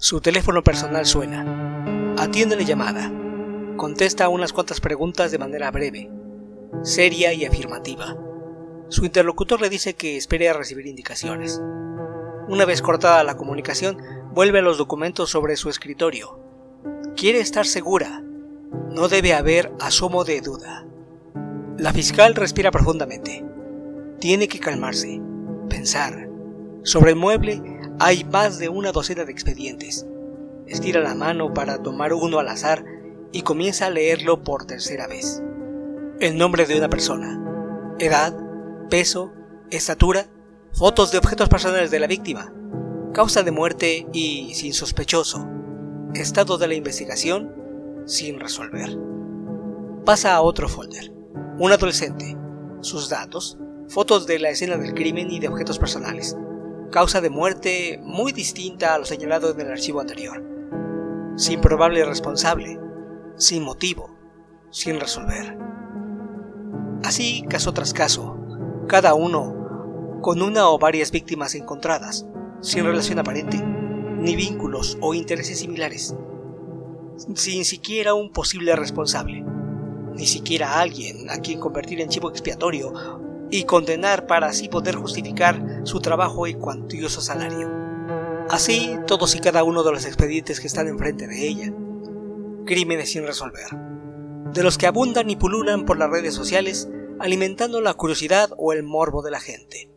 Su teléfono personal suena. Atiende la llamada. Contesta unas cuantas preguntas de manera breve, seria y afirmativa. Su interlocutor le dice que espere a recibir indicaciones. Una vez cortada la comunicación, vuelve a los documentos sobre su escritorio. Quiere estar segura. No debe haber asomo de duda. La fiscal respira profundamente. Tiene que calmarse, pensar. Sobre el mueble hay más de una docena de expedientes. Estira la mano para tomar uno al azar y comienza a leerlo por tercera vez. El nombre de una persona, edad, peso, estatura, fotos de objetos personales de la víctima, causa de muerte y sin sospechoso, estado de la investigación sin resolver. Pasa a otro folder. Un adolescente, sus datos, fotos de la escena del crimen y de objetos personales. Causa de muerte muy distinta a lo señalado en el archivo anterior. Sin probable responsable, sin motivo, sin resolver. Así caso tras caso, cada uno con una o varias víctimas encontradas, sin relación aparente, ni vínculos o intereses similares, sin siquiera un posible responsable, ni siquiera alguien a quien convertir en chivo expiatorio y condenar para así poder justificar su trabajo y cuantioso salario. Así todos y cada uno de los expedientes que están enfrente de ella. Crímenes sin resolver. De los que abundan y pululan por las redes sociales, alimentando la curiosidad o el morbo de la gente.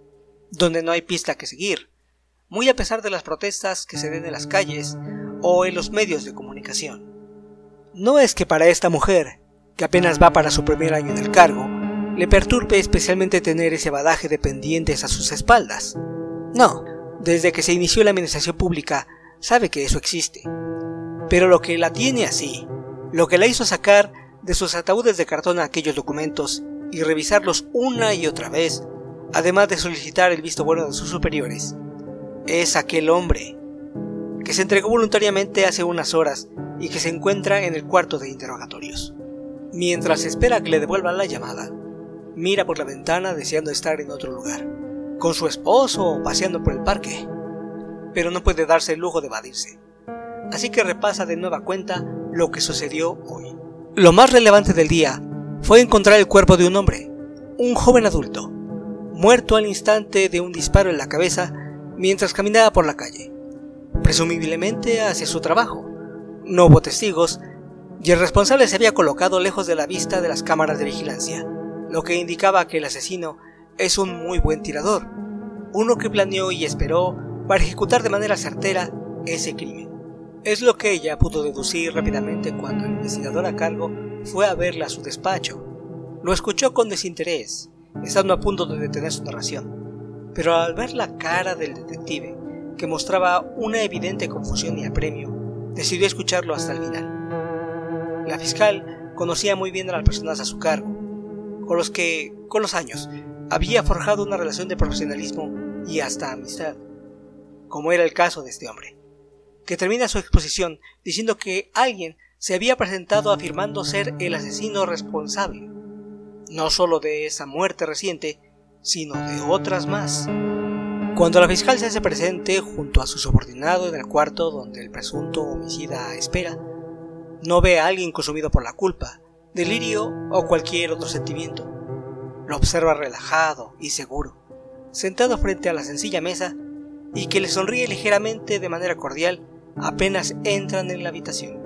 Donde no hay pista que seguir, muy a pesar de las protestas que se den en las calles o en los medios de comunicación. No es que para esta mujer, que apenas va para su primer año en el cargo, le perturbe especialmente tener ese badaje de pendientes a sus espaldas. No, desde que se inició la administración pública sabe que eso existe. Pero lo que la tiene así, lo que la hizo sacar de sus ataúdes de cartón aquellos documentos y revisarlos una y otra vez, además de solicitar el visto bueno de sus superiores, es aquel hombre que se entregó voluntariamente hace unas horas y que se encuentra en el cuarto de interrogatorios. Mientras espera que le devuelvan la llamada, mira por la ventana deseando estar en otro lugar, con su esposo o paseando por el parque, pero no puede darse el lujo de evadirse. Así que repasa de nueva cuenta lo que sucedió hoy. Lo más relevante del día fue encontrar el cuerpo de un hombre, un joven adulto, muerto al instante de un disparo en la cabeza mientras caminaba por la calle, presumiblemente hacia su trabajo. No hubo testigos y el responsable se había colocado lejos de la vista de las cámaras de vigilancia lo que indicaba que el asesino es un muy buen tirador, uno que planeó y esperó para ejecutar de manera certera ese crimen. Es lo que ella pudo deducir rápidamente cuando el investigador a cargo fue a verla a su despacho. Lo escuchó con desinterés, estando a punto de detener su narración, pero al ver la cara del detective, que mostraba una evidente confusión y apremio, decidió escucharlo hasta el final. La fiscal conocía muy bien a las personas a su cargo, con los que, con los años, había forjado una relación de profesionalismo y hasta amistad, como era el caso de este hombre, que termina su exposición diciendo que alguien se había presentado afirmando ser el asesino responsable, no solo de esa muerte reciente, sino de otras más. Cuando la fiscal se hace presente junto a su subordinado en el cuarto donde el presunto homicida espera, no ve a alguien consumido por la culpa, delirio o cualquier otro sentimiento. Lo observa relajado y seguro, sentado frente a la sencilla mesa y que le sonríe ligeramente de manera cordial apenas entran en la habitación.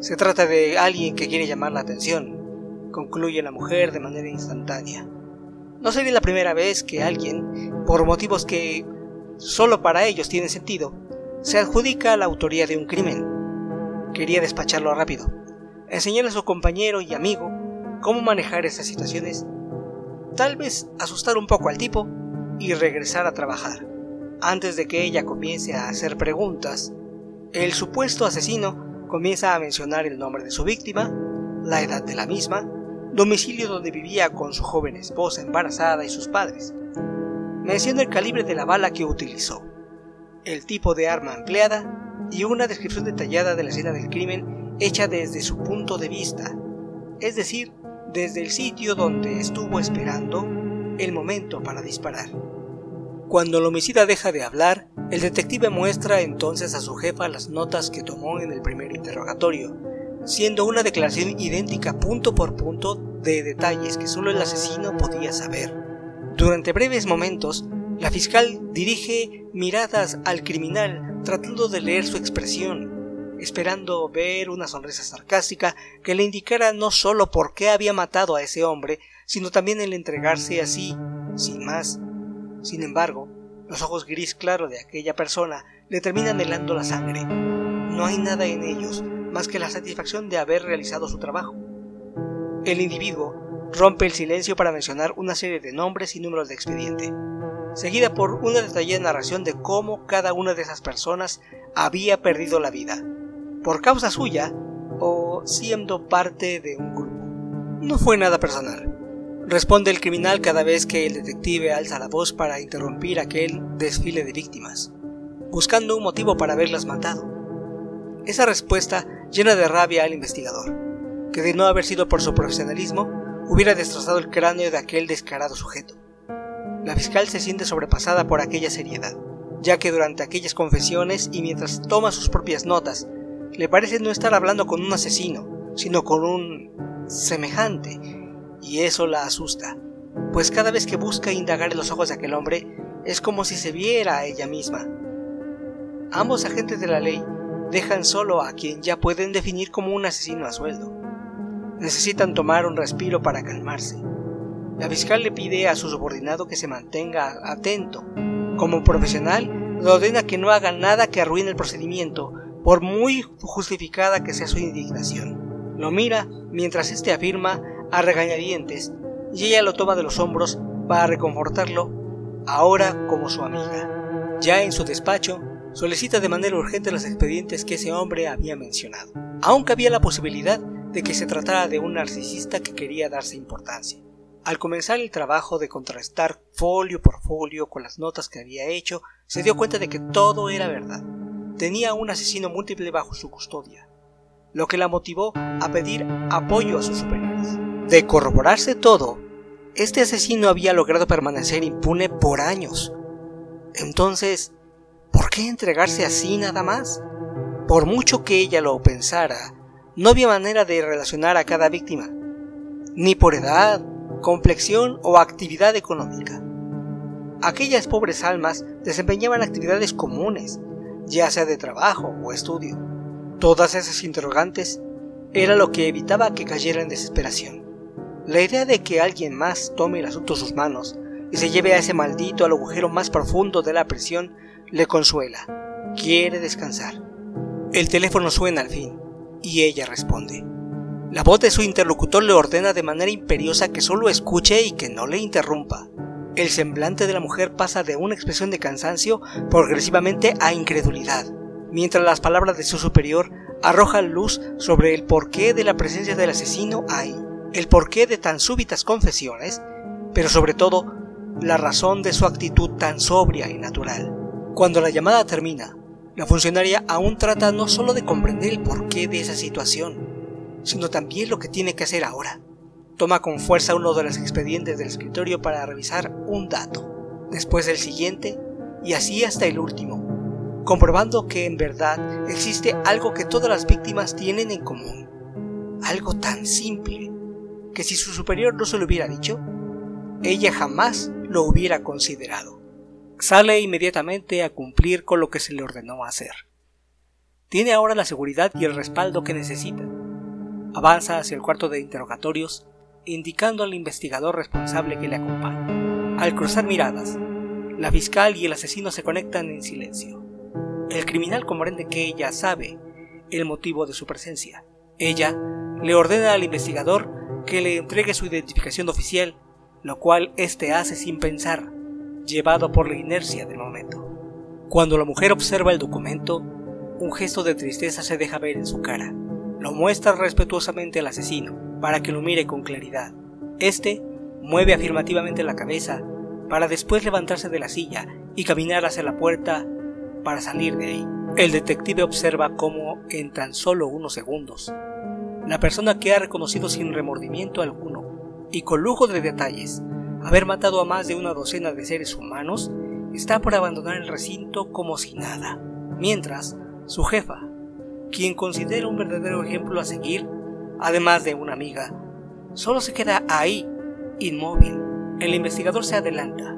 Se trata de alguien que quiere llamar la atención, concluye la mujer de manera instantánea. No sería la primera vez que alguien, por motivos que solo para ellos tienen sentido, se adjudica la autoría de un crimen. Quería despacharlo rápido enseñar a su compañero y amigo cómo manejar esas situaciones, tal vez asustar un poco al tipo y regresar a trabajar. Antes de que ella comience a hacer preguntas, el supuesto asesino comienza a mencionar el nombre de su víctima, la edad de la misma, domicilio donde vivía con su joven esposa embarazada y sus padres. Menciona el calibre de la bala que utilizó, el tipo de arma empleada y una descripción detallada de la escena del crimen hecha desde su punto de vista, es decir, desde el sitio donde estuvo esperando el momento para disparar. Cuando el homicida deja de hablar, El detective muestra entonces a su jefa las notas que tomó en el primer interrogatorio, siendo una declaración idéntica punto por punto de detalles que solo el asesino podía saber. Durante breves momentos, la fiscal dirige miradas al criminal tratando de leer su expresión, esperando ver una sonrisa sarcástica que le indicara no solo por qué había matado a ese hombre, sino también el entregarse así, sin más. Sin embargo, los ojos gris claro de aquella persona le terminan helando la sangre. No hay nada en ellos más que la satisfacción de haber realizado su trabajo. El individuo rompe el silencio para mencionar una serie de nombres y números de expediente, seguida por una detallada narración de cómo cada una de esas personas había perdido la vida, por causa suya o siendo parte de un grupo. No fue nada personal. Responde el criminal cada vez que el detective alza la voz para interrumpir aquel desfile de víctimas, buscando un motivo para haberlas matado. Esa respuesta llena de rabia al investigador, que de no haber sido por su profesionalismo, hubiera destrozado el cráneo de aquel descarado sujeto. La fiscal se siente sobrepasada por aquella seriedad, ya que durante aquellas confesiones y mientras toma sus propias notas, le parece no estar hablando con un asesino, sino con un semejante, y eso la asusta, pues cada vez que busca indagar en los ojos de aquel hombre, es como si se viera a ella misma. Ambos agentes de la ley dejan solo a quien ya pueden definir como un asesino a sueldo. Necesitan tomar un respiro para calmarse. La fiscal le pide a su subordinado que se mantenga atento. Como profesional, le ordena que no haga nada que arruine el procedimiento, por muy justificada que sea su indignación. Lo mira mientras éste afirma a regañadientes y ella lo toma de los hombros para reconfortarlo, ahora como su amiga. Ya en su despacho, solicita de manera urgente los expedientes que ese hombre había mencionado, aunque había la posibilidad de que se tratara de un narcisista que quería darse importancia. Al comenzar el trabajo de contrastar folio por folio con las notas que había hecho, se dio cuenta de que todo era verdad. Tenía un asesino múltiple bajo su custodia, lo que la motivó a pedir apoyo a sus superiores. De corroborarse todo, este asesino había logrado permanecer impune por años. Entonces, ¿Por qué entregarse así nada más? Por mucho que ella lo pensara, no había manera de relacionar a cada víctima, ni por edad, complexión o actividad económica. Aquellas pobres almas desempeñaban actividades comunes, ya sea de trabajo o estudio. Todas esas interrogantes era lo que evitaba que cayera en desesperación. La idea de que alguien más tome el asunto en sus manos y se lleve a ese maldito al agujero más profundo de la prisión le consuela. Quiere descansar. El teléfono suena al fin y ella responde. La voz de su interlocutor le ordena de manera imperiosa que solo escuche y que no le interrumpa. El semblante de la mujer pasa de una expresión de cansancio progresivamente a incredulidad, mientras las palabras de su superior arrojan luz sobre el porqué de la presencia del asesino ahí, el porqué de tan súbitas confesiones, pero sobre todo la razón de su actitud tan sobria y natural. Cuando la llamada termina, la funcionaria aún trata no solo de comprender el porqué de esa situación, sino también lo que tiene que hacer ahora. Toma con fuerza uno de los expedientes del escritorio para revisar un dato, después el siguiente y así hasta el último, comprobando que en verdad existe algo que todas las víctimas tienen en común, algo tan simple que si su superior no se lo hubiera dicho, ella jamás lo hubiera considerado sale inmediatamente a cumplir con lo que se le ordenó hacer. Tiene ahora la seguridad y el respaldo que necesita. Avanza hacia el cuarto de interrogatorios, indicando al investigador responsable que le acompaña. Al cruzar miradas, la fiscal y el asesino se conectan en silencio. El criminal comprende que ella sabe el motivo de su presencia. Ella le ordena al investigador que le entregue su identificación oficial, lo cual éste hace sin pensar, llevado por la inercia del momento. Cuando la mujer observa el documento, un gesto de tristeza se deja ver en su cara. Lo muestra respetuosamente al asesino, para que lo mire con claridad. Este mueve afirmativamente la cabeza, para después levantarse de la silla y caminar hacia la puerta para salir de ahí. El detective observa cómo, en tan solo unos segundos, la persona que ha reconocido sin remordimiento alguno y con lujo de detalles haber matado a más de una docena de seres humanos, está por abandonar el recinto como si nada, mientras su jefa, quien considera un verdadero ejemplo a seguir, además de una amiga, solo se queda ahí, inmóvil. El investigador se adelanta,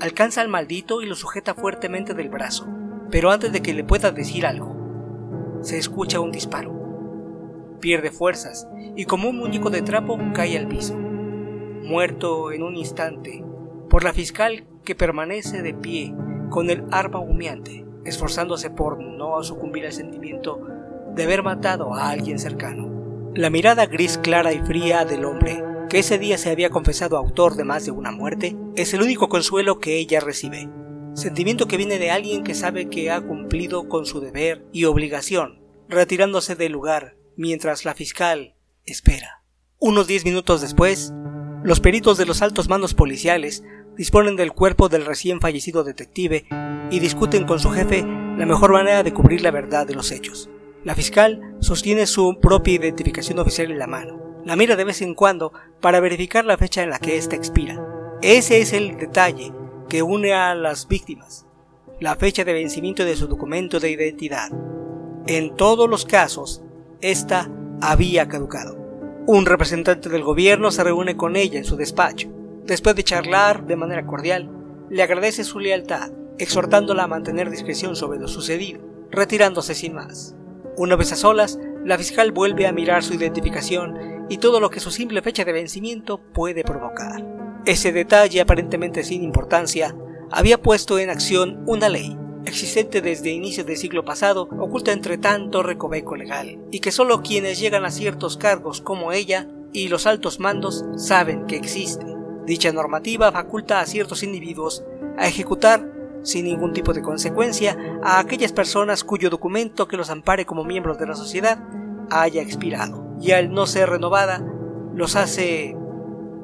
alcanza al maldito y lo sujeta fuertemente del brazo, pero antes de que le pueda decir algo, se escucha un disparo. Pierde fuerzas y como un muñeco de trapo cae al piso, muerto en un instante por la fiscal que permanece de pie con el arma humeante, esforzándose por no sucumbir al sentimiento de haber matado a alguien cercano. La mirada gris clara y fría del hombre, que ese día se había confesado autor de más de una muerte, es el único consuelo que ella recibe. Sentimiento que viene de alguien que sabe que ha cumplido con su deber y obligación, retirándose del lugar mientras la fiscal espera. Unos diez minutos después, los peritos de los altos mandos policiales disponen del cuerpo del recién fallecido detective y discuten con su jefe la mejor manera de cubrir la verdad de los hechos. La fiscal sostiene su propia identificación oficial en la mano. La mira de vez en cuando para verificar la fecha en la que ésta expira. Ese es el detalle que une a las víctimas, la fecha de vencimiento de su documento de identidad. En todos los casos, esta había caducado. Un representante del gobierno se reúne con ella en su despacho. Después de charlar de manera cordial, le agradece su lealtad, exhortándola a mantener discreción sobre lo sucedido, retirándose sin más. Una vez a solas, la fiscal vuelve a mirar su identificación y todo lo que su simple fecha de vencimiento puede provocar. Ese detalle aparentemente sin importancia había puesto en acción una ley existente desde inicios del siglo pasado, oculta entre tanto recoveco legal, y que solo quienes llegan a ciertos cargos como ella y los altos mandos saben que existe. Dicha normativa faculta a ciertos individuos a ejecutar sin ningún tipo de consecuencia a aquellas personas cuyo documento que los ampare como miembros de la sociedad haya expirado, y al no ser renovada los hace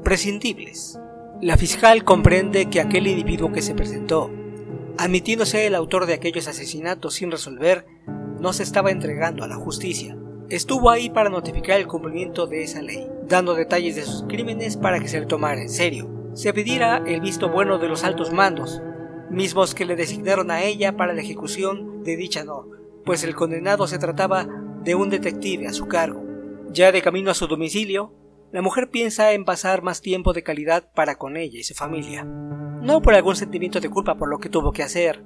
prescindibles. La fiscal comprende que aquel individuo que se presentó admitiéndose el autor de aquellos asesinatos sin resolver, no se estaba entregando a la justicia. Estuvo ahí para notificar el cumplimiento de esa ley, dando detalles de sus crímenes para que se le tomara en serio. Se pidiera el visto bueno de los altos mandos, mismos que le designaron a ella para la ejecución de dicha norma, pues el condenado se trataba de un detective a su cargo. Ya de camino a su domicilio, la mujer piensa en pasar más tiempo de calidad para con ella y su familia no por algún sentimiento de culpa por lo que tuvo que hacer,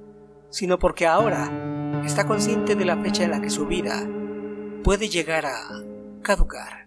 sino porque ahora está consciente de la fecha en la que su vida puede llegar a caducar.